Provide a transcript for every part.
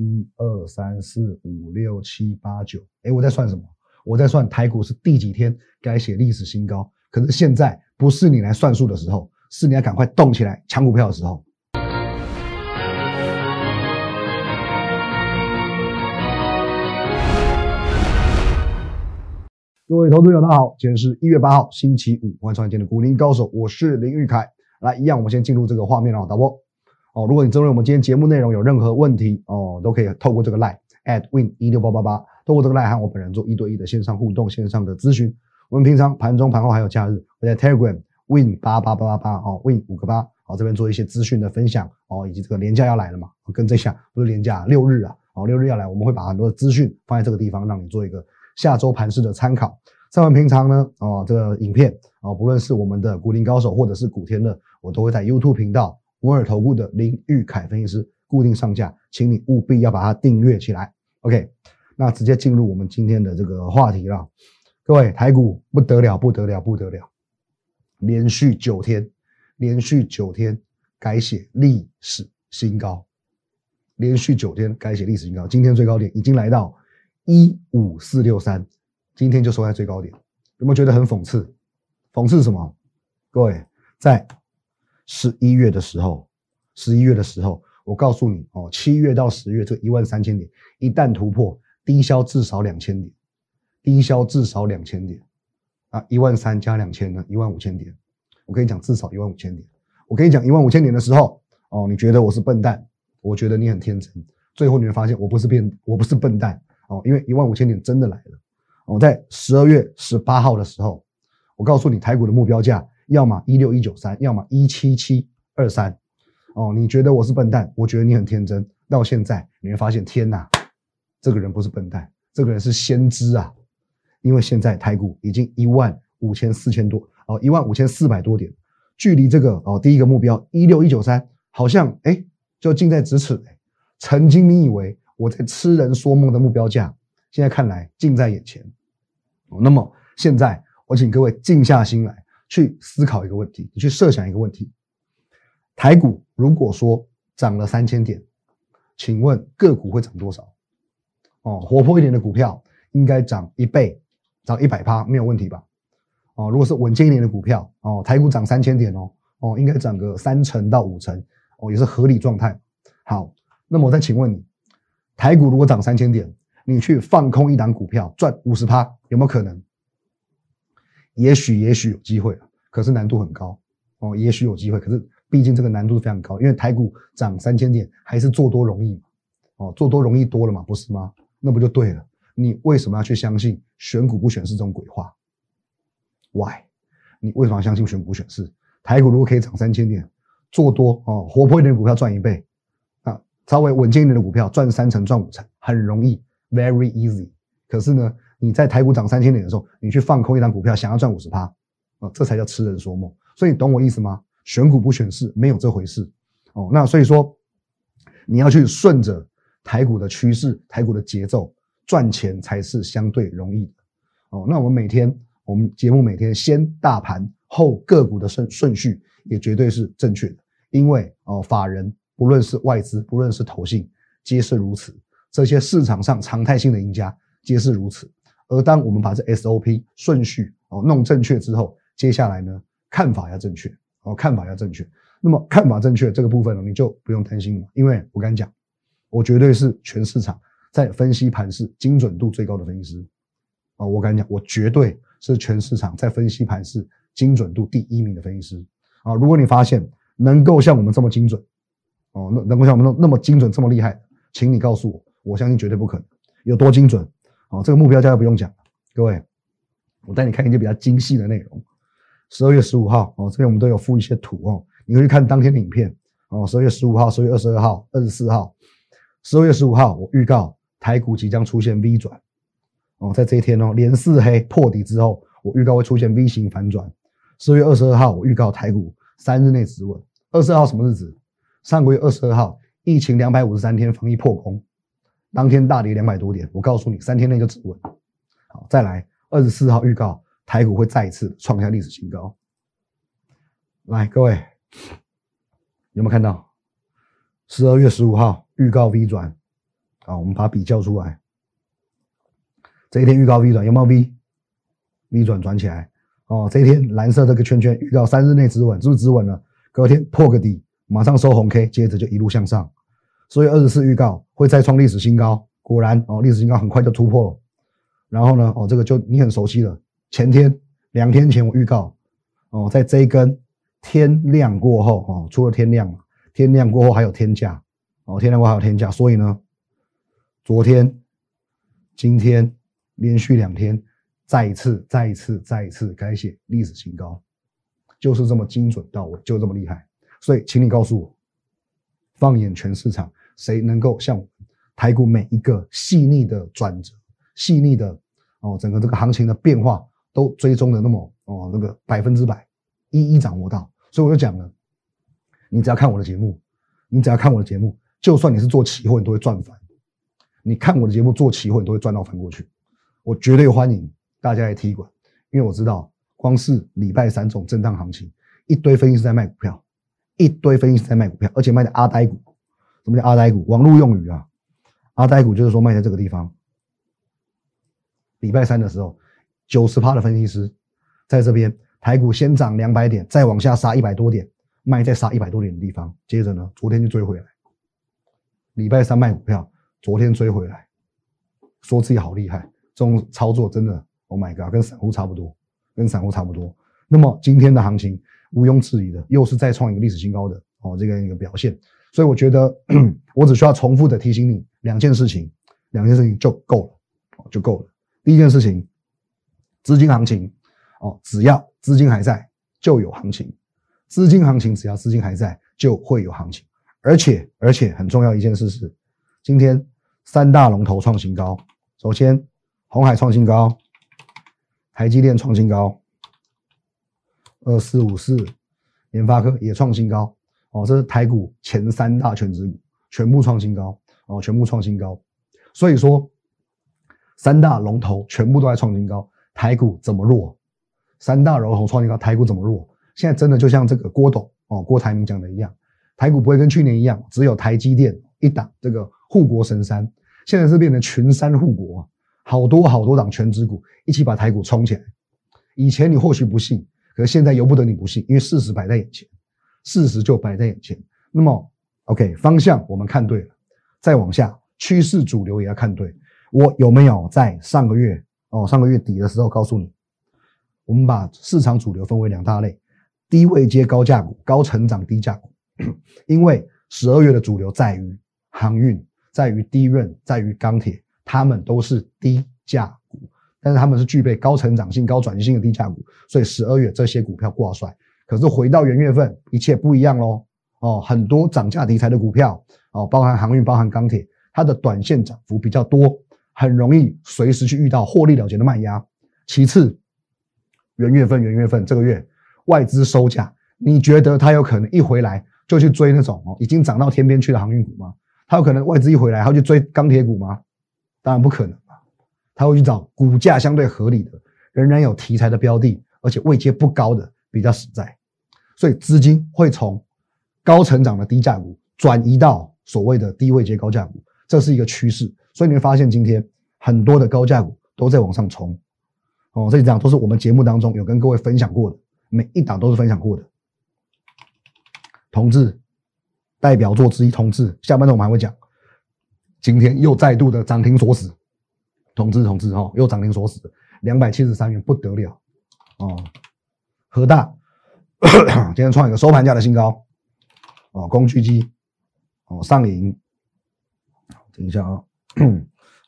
一二三四五六七八九，哎，我在算什么？我在算台股是第几天该写历史新高。可是现在不是你来算数的时候，是你要赶快动起来抢股票的时候。各位投资友，大家好，今天是一月八号，星期五，欢迎收看今天的股林高手，我是林玉凯。来，一样，我们先进入这个画面哦，导播。哦，如果你针对我们今天节目内容有任何问题哦，都可以透过这个 line at win 一六八八八，透过这个 line 和我本人做一对一的线上互动、线上的咨询。我们平常盘中、盘后还有假日，会在 Telegram win 八八八八八哦，win 五个八哦，这边做一些资讯的分享哦，以及这个年假要来了嘛，跟这下不是年假六日啊，哦，六日要来，我们会把很多的资讯放在这个地方，让你做一个下周盘势的参考。在我们平常呢，哦，这个影片哦，不论是我们的股林高手或者是古天乐，我都会在 YouTube 频道。摩尔投顾的林玉凯分析师固定上架，请你务必要把它订阅起来。OK，那直接进入我们今天的这个话题了。各位，台股不得了，不得了，不得了，连续九天，连续九天改写历史新高，连续九天改写历史新高。今天最高点已经来到一五四六三，今天就收在最高点，有没有觉得很讽刺？讽刺什么？各位在。十一月的时候，十一月的时候，我告诉你哦，七月到十月这一万三千点，一旦突破低消至少两千点，低消至少两千点，啊，一万三加两千呢，一万五千点。我跟你讲，至少一万五千点。我跟你讲一万五千点的时候，哦，你觉得我是笨蛋？我觉得你很天真。最后你会发现，我不是变，我不是笨蛋哦，因为一万五千点真的来了。我在十二月十八号的时候，我告诉你台股的目标价。要么一六一九三，要么一七七二三，哦，你觉得我是笨蛋？我觉得你很天真。到现在你会发现，天哪，这个人不是笨蛋，这个人是先知啊！因为现在台股已经一万五千四千多，哦，一万五千四百多点，距离这个哦第一个目标一六一九三，好像哎就近在咫尺。曾经你以为我在痴人说梦的目标价，现在看来近在眼前。哦，那么现在我请各位静下心来。去思考一个问题，你去设想一个问题：台股如果说涨了三千点，请问个股会涨多少？哦，活泼一点的股票应该涨一倍，涨一百趴没有问题吧？哦，如果是稳健一点的股票，哦，台股涨三千点哦，哦，应该涨个三成到五成，哦，也是合理状态。好，那么我再请问你，台股如果涨三千点，你去放空一档股票赚五十趴，有没有可能？也许也许有机会可是难度很高哦。也许有机会，可是毕竟这个难度非常高，因为台股涨三千点还是做多容易嘛？哦，做多容易多了嘛，不是吗？那不就对了？你为什么要去相信选股不选市这种鬼话？Why？你为什么要相信选股选市？台股如果可以涨三千点，做多哦，活泼一点的股票赚一倍啊，稍微稳健一点的股票赚三成赚五成，很容易，very easy。可是呢？你在台股涨三千点的时候，你去放空一张股票，想要赚五十趴，啊，这才叫痴人说梦。所以你懂我意思吗？选股不选市，没有这回事。哦，那所以说，你要去顺着台股的趋势、台股的节奏赚钱，才是相对容易的。哦，那我们每天，我们节目每天先大盘后个股的顺顺序，也绝对是正确的。因为哦，法人不论是外资，不论是投信，皆是如此。这些市场上常态性的赢家，皆是如此。而当我们把这 SOP 顺序哦弄正确之后，接下来呢看法要正确哦，看法要正确。那么看法正确这个部分呢，你就不用担心了，因为我跟你讲，我绝对是全市场在分析盘势精准度最高的分析师啊！我跟你讲，我绝对是全市场在分析盘势精准度第一名的分析师啊！如果你发现能够像我们这么精准哦，能能够像我们那那么精准这么厉害，请你告诉我，我相信绝对不可能有多精准。哦，这个目标价不用讲各位，我带你看一些比较精细的内容。十二月十五号，哦，这边我们都有附一些图哦，你可以看当天的影片哦。十二月十五号、十二月二十二号、二十四号，十二月十五号我预告台股即将出现 V 转，哦，在这一天哦，连四黑破底之后，我预告会出现 V 型反转。十二月二十二号我预告台股三日内止稳。二十二号什么日子？上个月二十二号，疫情两百五十三天防疫破功。当天大跌两百多点，我告诉你，三天内就止稳。好，再来二十四号预告，台股会再一次创下历史新高。来，各位有没有看到？十二月十五号预告 V 转，啊，我们把比较出来。这一天预告 V 转有没有 V？V 转转起来哦。这一天蓝色这个圈圈预告三日内止稳，是不是止稳了？隔天破个底，马上收红 K，接着就一路向上。所以二十四预告会再创历史新高，果然哦，历史新高很快就突破了。然后呢，哦，这个就你很熟悉了。前天两天前我预告哦，在这一根天亮过后哦，除了天亮天亮过后还有天价哦，天亮过后还有天价，所以呢，昨天、今天。连续两天，再一次、再一次、再一次改写历史新高，就是这么精准到位，就这么厉害。所以，请你告诉我，放眼全市场，谁能够像台股每一个细腻的转折、细腻的哦，整个这个行情的变化都追踪的那么哦，那个百分之百一一掌握到？所以我就讲了，你只要看我的节目，你只要看我的节目，就算你是做期货，你都会赚翻。你看我的节目做期货，你都会赚到翻过去。我绝对欢迎大家来踢馆，因为我知道，光是礼拜三这种震荡行情，一堆分析师在卖股票，一堆分析师在卖股票，而且卖的阿呆股。什么叫阿呆股？网络用语啊，阿呆股就是说卖在这个地方。礼拜三的时候，九十趴的分析师在这边，台股先涨两百点，再往下杀一百多点，卖在杀一百多点的地方，接着呢，昨天就追回来。礼拜三卖股票，昨天追回来，说自己好厉害。这种操作真的，Oh my god，跟散户差不多，跟散户差不多。那么今天的行情毋庸置疑的，又是再创一个历史新高的哦，这个一个表现。所以我觉得，我只需要重复的提醒你两件事情，两件事情就够了，就够了。第一件事情，资金行情哦，只要资金还在，就有行情。资金行情只要资金还在，就会有行情。而且，而且很重要一件事是，今天三大龙头创新高，首先。红海创新高，台积电创新高，二四五四，联发科也创新高哦，这是台股前三大全指股全部创新高哦，全部创新高。所以说，三大龙头全部都在创新高，台股怎么弱？三大龙头创新高，台股怎么弱？现在真的就像这个郭董哦，郭台铭讲的一样，台股不会跟去年一样，只有台积电一档这个护国神山，现在是变成群山护国。好多好多档全指股一起把台股冲起来。以前你或许不信，可是现在由不得你不信，因为事实摆在眼前，事实就摆在眼前。那么，OK，方向我们看对了，再往下，趋势主流也要看对。我有没有在上个月哦，上个月底的时候告诉你，我们把市场主流分为两大类：低位接高价股、高成长低价股。因为十二月的主流在于航运，在于低润，在于钢铁。他们都是低价股，但是他们是具备高成长性、高转型性的低价股，所以十二月这些股票挂帅。可是回到元月份，一切不一样喽。哦，很多涨价题材的股票，哦，包含航运、包含钢铁，它的短线涨幅比较多，很容易随时去遇到获利了结的卖压。其次，元月份、元月份这个月外资收价，你觉得它有可能一回来就去追那种哦已经涨到天边去的航运股吗？它有可能外资一回来，它去追钢铁股吗？当然不可能嘛，他会去找股价相对合理的，仍然有题材的标的，而且位阶不高的比较实在，所以资金会从高成长的低价股转移到所谓的低位阶高价股，这是一个趋势。所以你会发现今天很多的高价股都在往上冲，哦，这几档都是我们节目当中有跟各位分享过的，每一档都是分享过的。同志代表作之一，同志下半段我们还会讲。今天又再度的涨停锁死，同志同志哈，又涨停锁死，两百七十三元不得了哦。和大 今天创一个收盘价的新高哦，工具机哦上影，等一下啊，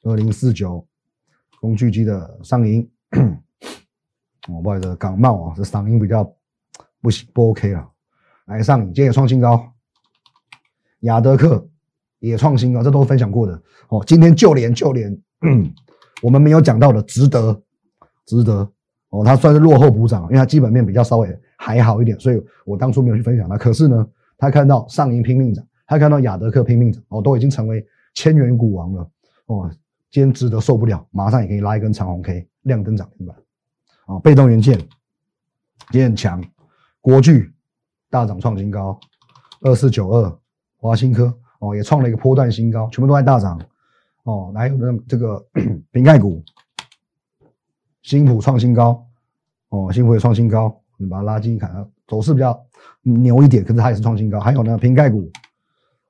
二零四九工具机的上影，哦不好意思，感冒啊，这嗓音比较不行不 OK 了，来上影今天也创新高，雅德克。也创新啊，这都分享过的哦。今天就连就连我们没有讲到的，值得值得哦。它算是落后补涨，因为它基本面比较稍微还好一点，所以我当初没有去分享它。可是呢，他看到上银拼命涨，他看到亚德克拼命涨，哦，都已经成为千元股王了哦。今天值得受不了，马上也可以拉一根长红 K，亮灯涨停板啊。被动元件也很强，国巨大涨创新高，二四九二华新科。哦，也创了一个波段新高，全部都在大涨。哦，还有那这个 瓶盖股，新普创新高，哦，新普也创新高，你把它拉近一看，走势比较牛一点，可是它也是创新高。还有呢，瓶盖股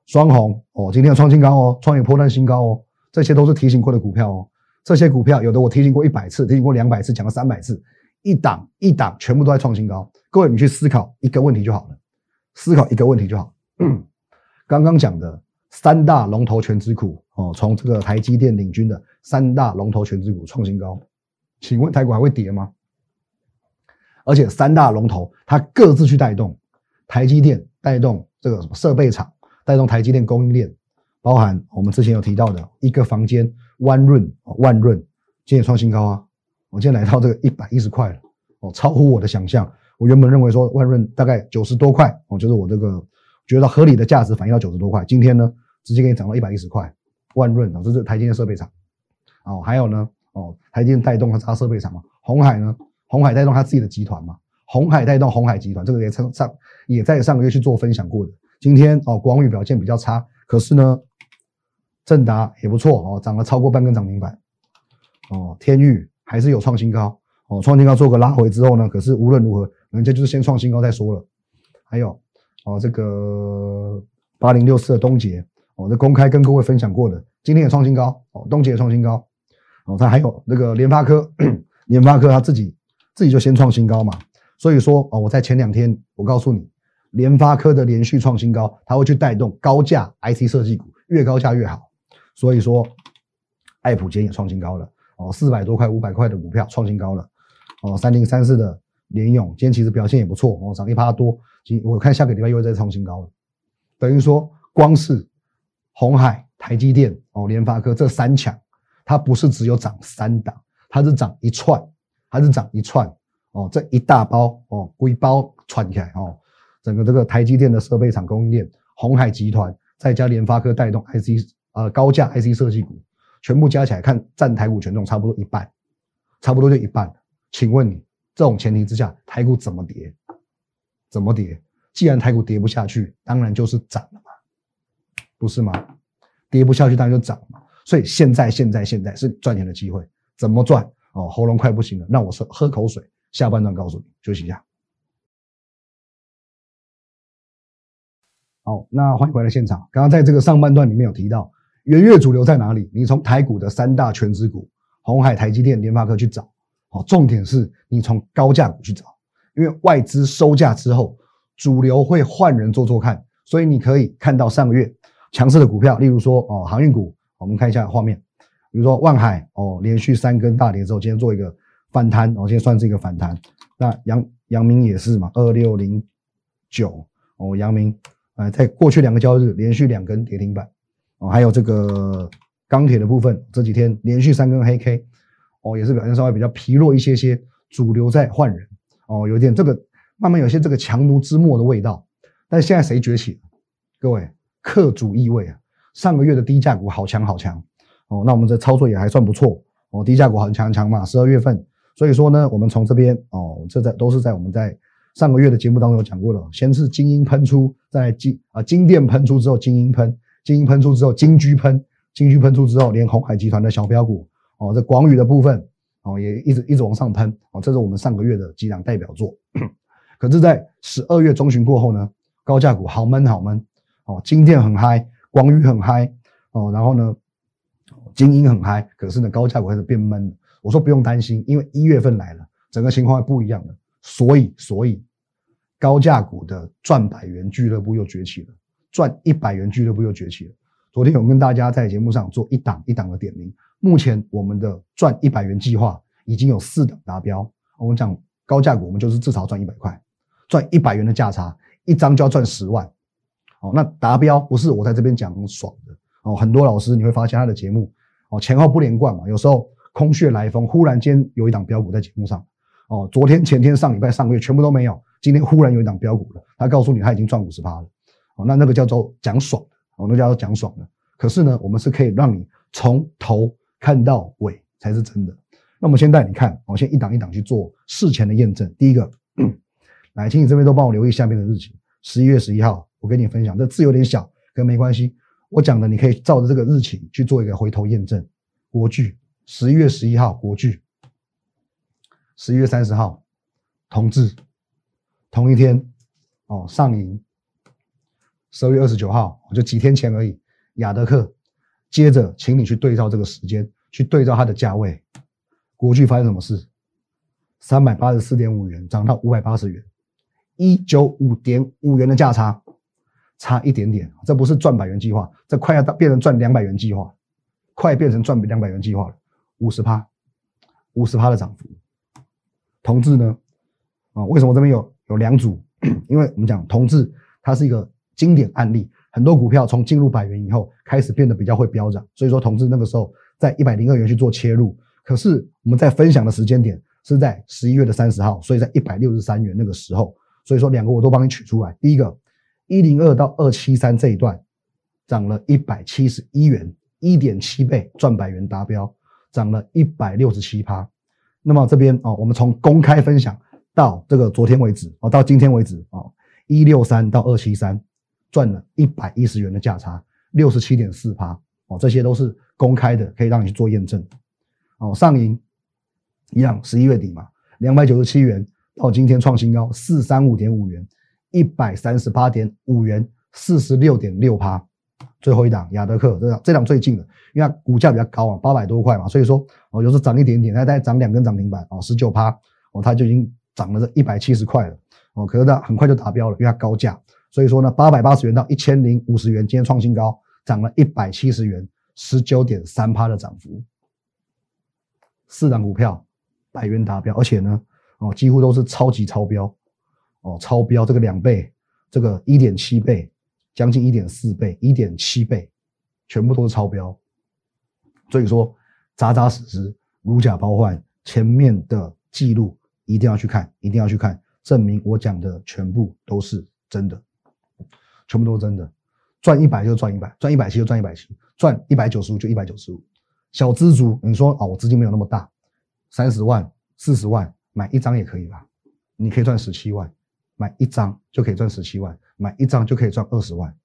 双红，哦，今天有创新高哦，创业破断新高哦，这些都是提醒过的股票哦。这些股票有的我提醒过一百次，提醒过两百次，讲了三百次，一档一档全部都在创新高。各位，你去思考一个问题就好了，思考一个问题就好。刚刚讲的三大龙头全指股哦，从这个台积电领军的三大龙头全指股创新高，请问台股还会跌吗？而且三大龙头它各自去带动，台积电带动这个什么设备厂，带动台积电供应链，包含我们之前有提到的一个房间。万润万润今天创新高啊！我今天来到这个一百一十块了哦，超乎我的想象。我原本认为说万润大概九十多块哦，就是我这个觉得合理的价值反映到九十多块。今天呢，直接给你涨到一百一十块。万润啊，这是台积电设备厂哦，还有呢哦，台积电带动它它设备厂嘛。红海呢，红海带动它自己的集团嘛。红海带动红海集团，这个也上上也在上个月去做分享过的。今天哦，广宇表现比较差，可是呢。正达也不错哦，涨了超过半根涨停板。哦，天域还是有创新高哦，创新高做个拉回之后呢，可是无论如何，人家就是先创新高再说了。还有哦，这个八零六四的东杰哦，这公开跟各位分享过的，今天也创新高哦，东杰也创新高哦，它还有那个联发科，联发科它自己自己就先创新高嘛，所以说哦，我在前两天我告诉你，联发科的连续创新高，它会去带动高价 IC 设计股，越高价越好。所以说，爱普今也创新高了哦，四百多块、五百块的股票创新高了哦。三零三四的联勇今天其实表现也不错哦，涨一趴多。今我看下个礼拜又会再创新高了，等于说光是红海、台积电哦、联发科这三强，它不是只有涨三档，它是涨一串，它是涨一串哦，这一大包哦，归包串起来哦，整个这个台积电的设备厂供应链，红海集团再加联发科带动 IC。呃，高价 IC 设计股全部加起来看，占台股权重差不多一半，差不多就一半。请问你这种前提之下，台股怎么跌？怎么跌？既然台股跌不下去，当然就是涨了嘛，不是吗？跌不下去当然就涨嘛。所以现在现在现在是赚钱的机会，怎么赚？哦，喉咙快不行了，那我喝喝口水。下半段告诉你，休息一下。好，那欢迎回来现场。刚刚在这个上半段里面有提到。元月主流在哪里？你从台股的三大全指股，红海、台积电、联发科去找。好，重点是你从高价股去找，因为外资收价之后，主流会换人做做看，所以你可以看到上个月强势的股票，例如说哦航运股，我们看一下画面，比如说万海哦，连续三根大跌之后，今天做一个反弹，哦，今天算是一个反弹。那阳阳明也是嘛，二六零九哦，阳明呃，在过去两个交易日连续两根跌停板。哦，还有这个钢铁的部分，这几天连续三根黑 K，哦，也是表现稍微比较疲弱一些些，主流在换人，哦，有点这个慢慢有些这个强弩之末的味道。但现在谁崛起？各位，客主意味啊，上个月的低价股好强好强，哦，那我们这操作也还算不错，哦，低价股很强强嘛，十二月份，所以说呢，我们从这边哦，这在都是在我们在上个月的节目当中有讲过的，先是精英喷出，在金啊金店喷出之后，精英喷。金鹰喷出之后，金居喷，金居喷出之后，连红海集团的小标股哦，这广宇的部分哦，也一直一直往上喷哦，这是我们上个月的几档代表作。可是，在十二月中旬过后呢，高价股好闷好闷哦，金店很嗨，广宇很嗨哦，然后呢，精英很嗨，可是呢，高价股开始变闷。我说不用担心，因为一月份来了，整个情况会不一样的。所以，所以高价股的赚百元俱乐部又崛起了。赚一百元俱乐部又崛起了。昨天我跟大家在节目上做一档一档的点名，目前我们的赚一百元计划已经有四档达标。我们讲高价股，我们就是至少赚一百块，赚一百元的价差，一张就要赚十万。哦，那达标不是我在这边讲爽的哦。很多老师你会发现他的节目哦前后不连贯嘛，有时候空穴来风，忽然间有一档标股在节目上哦，昨天前天上礼拜上个月全部都没有，今天忽然有一档标股了，他告诉你他已经赚五十趴了。哦，那那个叫做讲爽的，哦，那叫做讲爽的。可是呢，我们是可以让你从头看到尾才是真的。那我们先带你看，我先一档一档去做事前的验证。第一个，来，请你这边都帮我留意下面的日期，十一月十一号，我跟你分享，这字有点小，跟没关系。我讲的你可以照着这个日期去做一个回头验证。国巨十一月十一号，国巨十一月三十号，同志同一天哦，上银十二月二十九号，就几天前而已。雅德克接着请你去对照这个时间，去对照它的价位。国巨发生什么事？三百八十四点五元涨到五百八十元，一九五点五元的价差。差一点点，这不是赚百元计划，这快要到变成赚两百元计划，快变成赚两百元计划了，五十趴，五十趴的涨幅。同志呢？啊，为什么这边有有两组？因为我们讲同志，它是一个经典案例，很多股票从进入百元以后开始变得比较会飙涨，所以说同志那个时候在一百零二元去做切入，可是我们在分享的时间点是在十一月的三十号，所以在一百六十三元那个时候，所以说两个我都帮你取出来，第一个。一零二到二七三这一段涨了一百七十一元，一点七倍赚百元达标，涨了一百六十七趴。那么这边哦，我们从公开分享到这个昨天为止哦，到今天为止哦，一六三到二七三赚了一百一十元的价差，六十七点四趴哦，这些都是公开的，可以让你去做验证。哦，上银一样，十一月底嘛，两百九十七元到今天创新高四三五点五元。一百三十八点五元，四十六点六趴。最后一档雅德克，这档这档最近的，因为它股价比较高啊，八百多块嘛，所以说哦，有时候涨一点点，它再涨两根涨停板哦，十九趴哦，它就已经涨了这一百七十块了哦，可是它很快就达标了，因为它高价，所以说呢，八百八十元到一千零五十元，今天创新高，涨了一百七十元，十九点三趴的涨幅。四档股票百元达标，而且呢，哦，几乎都是超级超标。哦，超标这个两倍，这个一点七倍，将近一点四倍，一点七倍，全部都是超标。所以说，扎扎实实，如假包换，前面的记录一定要去看，一定要去看，证明我讲的全部都是真的，全部都是真的。赚一百就赚一百，赚一百七就赚一百七，赚一百九十五就一百九十五。小资族，你说哦，我资金没有那么大，三十万、四十万买一张也可以吧？你可以赚十七万。买一张就可以赚十七万，买一张就可以赚二十万。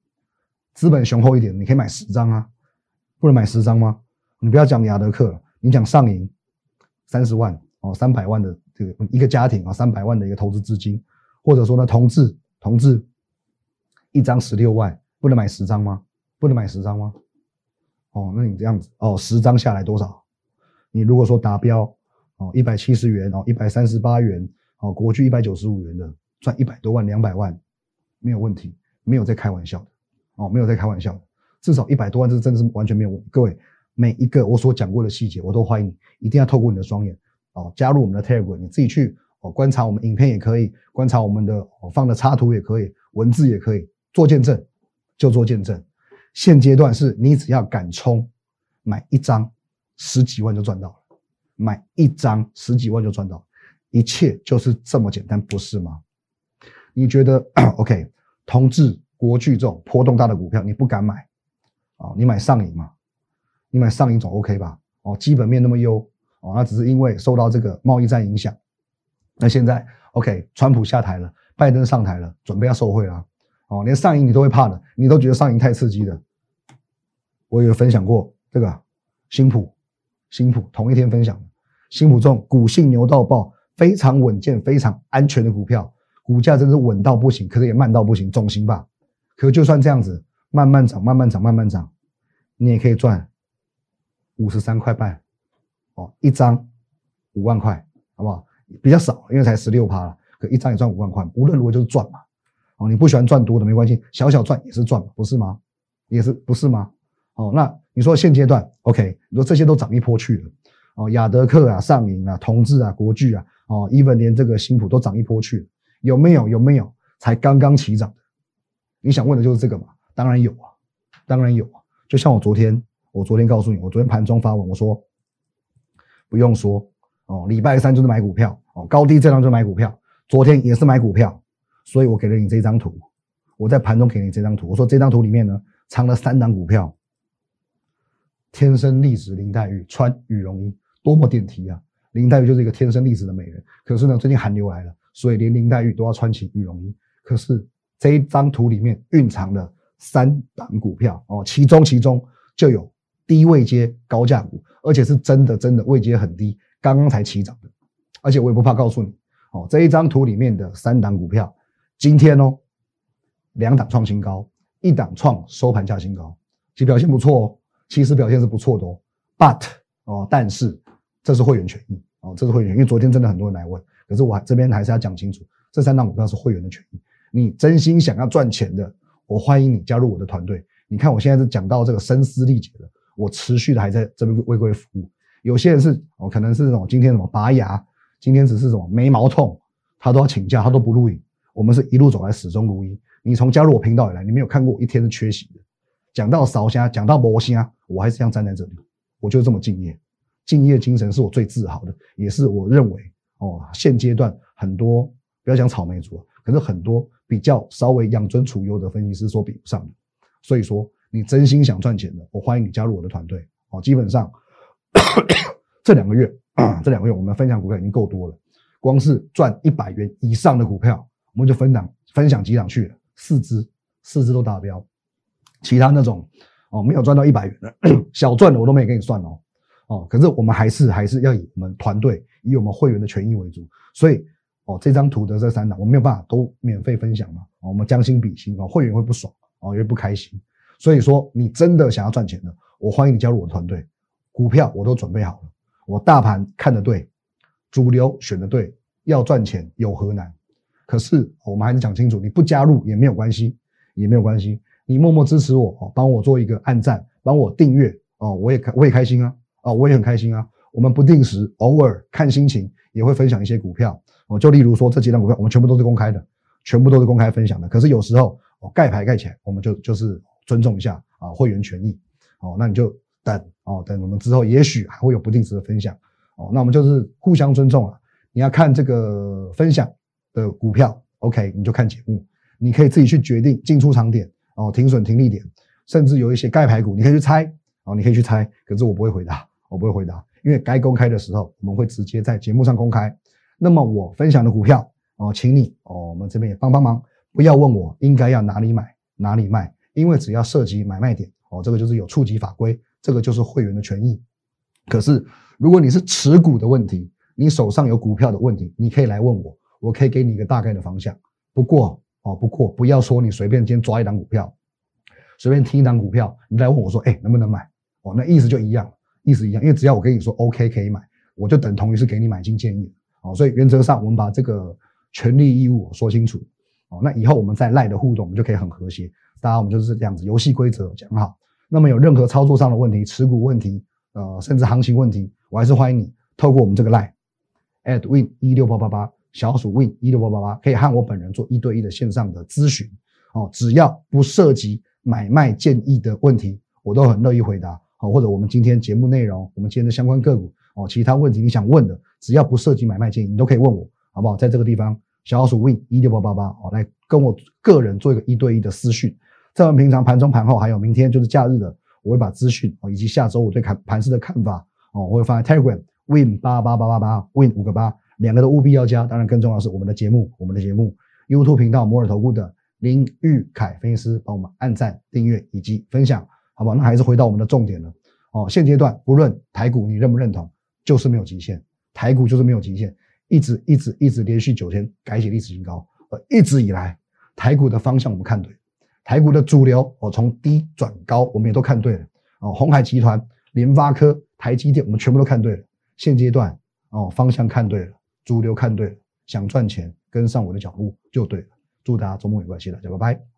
资本雄厚一点，你可以买十张啊，不能买十张吗？你不要讲雅德克，你讲上银三十万哦，三百万的这个一个家庭啊，三百万的一个投资资金，或者说呢，同志同志一张十六万，不能买十张吗？不能买十张吗？哦，那你这样子哦，十张下来多少？你如果说达标哦，一百七十元哦，一百三十八元哦，国巨一百九十五元的。赚一百多万、两百万没有问题，没有在开玩笑的哦，没有在开玩笑的，至少一百多万，这真的是完全没有问题。各位，每一个我所讲过的细节，我都欢迎你一定要透过你的双眼哦，加入我们的 Telegram，你自己去哦观察我们影片也可以，观察我们的哦放的插图也可以，文字也可以做见证，就做见证。现阶段是你只要敢冲，买一张十几万就赚到了，买一张十几万就赚到，一切就是这么简单，不是吗？你觉得 OK？同志、国巨这种波动大的股票，你不敢买啊？你买上影嘛？你买上影总 OK 吧？哦，基本面那么优哦，那只是因为受到这个贸易战影响。那现在 OK，川普下台了，拜登上台了，准备要受贿了哦，连上影你都会怕的，你都觉得上影太刺激了。我有分享过这个新普，新普同一天分享的新普这种股性牛到爆、非常稳健、非常安全的股票。股价真是稳到不行，可是也慢到不行，总行吧？可就算这样子，慢慢涨，慢慢涨，慢慢涨，你也可以赚五十三块半哦，一张五万块，好不好？比较少，因为才十六趴了，可一张也赚五万块，无论如何就是赚嘛。哦，你不喜欢赚多的没关系，小小赚也是赚，不是吗？也是不是吗？哦，那你说现阶段 OK？你说这些都涨一波去了哦，亚德克啊、上影啊、同志啊、国巨啊，哦，even 连这个新普都涨一波去了。有没有？有没有？才刚刚起涨的，你想问的就是这个嘛？当然有啊，当然有啊。就像我昨天，我昨天告诉你，我昨天盘中发文，我说不用说哦，礼拜三就是买股票哦，高低这张就买股票，昨天也是买股票，所以我给了你这张图，我在盘中给你这张图，我说这张图里面呢藏了三档股票，天生丽质林黛玉穿羽绒衣，多么点题啊！林黛玉就是一个天生丽质的美人，可是呢，最近寒流来了。所以连林黛玉都要穿起羽绒衣，可是这一张图里面蕴藏了三档股票哦，其中其中就有低位接高价股，而且是真的真的位阶很低，刚刚才起涨的，而且我也不怕告诉你哦，这一张图里面的三档股票，今天哦，两档创新高，一档创收盘价新高，其表现不错哦，其实表现是不错的哦，but 哦，但是这是会员权益哦，这是会员，因为昨天真的很多人来问，可是我这边还是要讲清楚，这三档股票是会员的权益，你真心想要赚钱的。我欢迎你加入我的团队。你看，我现在是讲到这个声嘶力竭的，我持续的还在这边为各位服务。有些人是哦，可能是这种今天什么拔牙，今天只是什么眉毛痛，他都要请假，他都不录影。我们是一路走来始终如一。你从加入我频道以来，你没有看过我一天是缺席的。讲到烧香，讲到魔星啊，我还是这样站在这里，我就这么敬业。敬业精神是我最自豪的，也是我认为哦，现阶段很多不要讲草莓族，可是很多。比较稍微养尊处优的分析师说比不上的，所以说你真心想赚钱的，我欢迎你加入我的团队。哦，基本上这两个月，这两个月我们分享股票已经够多了，光是赚一百元以上的股票，我们就分档分享几档去了，四只四只都达标，其他那种哦没有赚到一百元的 小赚的我都没给你算哦哦，可是我们还是还是要以我们团队以我们会员的权益为主，所以。哦，这张图的这三档我没有办法都免费分享嘛？哦，我们将心比心哦，会员会不爽哦，也会不开心。所以说，你真的想要赚钱的，我欢迎你加入我的团队。股票我都准备好了，我大盘看的对，主流选的对，要赚钱有何难？可是我们还是讲清楚，你不加入也没有关系，也没有关系。你默默支持我哦，帮我做一个按赞，帮我订阅哦，我也开我也开心啊，哦，我也很开心啊。我们不定时偶尔看心情也会分享一些股票。哦，就例如说这几档股票，我们全部都是公开的，全部都是公开分享的。可是有时候哦，盖牌盖起来，我们就就是尊重一下啊会员权益。哦，那你就等哦，等我们之后也许还会有不定时的分享。哦，那我们就是互相尊重啊。你要看这个分享的股票，OK，你就看节目，你可以自己去决定进出场点哦，停损停利点，甚至有一些盖牌股，你可以去猜哦，你可以去猜。可是我不会回答，我不会回答，因为该公开的时候，我们会直接在节目上公开。那么我分享的股票哦，请你哦，我们这边也帮帮忙，不要问我应该要哪里买哪里卖，因为只要涉及买卖点哦，这个就是有触及法规，这个就是会员的权益。可是如果你是持股的问题，你手上有股票的问题，你可以来问我，我可以给你一个大概的方向。不过哦，不过不要说你随便今天抓一档股票，随便听一档股票，你来问我说，哎，能不能买？哦，那意思就一样，意思一样，因为只要我跟你说 OK 可以买，我就等同于是给你买进建议。哦，所以原则上我们把这个权利义务说清楚，哦，那以后我们在赖的互动，我们就可以很和谐。大家我们就是这样子，游戏规则讲好。那么有任何操作上的问题、持股问题，呃，甚至行情问题，我还是欢迎你透过我们这个赖 at win 一六八八八小鼠 win 一六八八八，可以和我本人做一对一的线上的咨询。哦，只要不涉及买卖建议的问题，我都很乐意回答。好，或者我们今天节目内容，我们今天的相关个股。哦，其他问题你想问的，只要不涉及买卖建议，你都可以问我，好不好？在这个地方，小老鼠 win 一六八八八，哦，来跟我个人做一个一对一的私讯。在我们平常盘中、盘后，还有明天就是假日的，我会把资讯哦，以及下周我对盘盘市的看法哦，我会放在 Telegram win 八八八八八 win 五个八，两个都务必要加。当然，更重要是我们的节目，我们的节目 YouTube 频道摩尔投顾的林玉凯分析师帮我们按赞、订阅以及分享，好不好？那还是回到我们的重点了哦。现阶段不论台股，你认不认同？就是没有极限，台股就是没有极限，一直一直一直连续九天改写历史新高。呃，一直以来台股的方向我们看对，台股的主流哦从低转高我们也都看对了哦，红海集团、联发科、台积电我们全部都看对了。现阶段哦方向看对了，主流看对了，想赚钱跟上我的脚步就对了。祝大家周末愉快，谢谢大家，拜拜。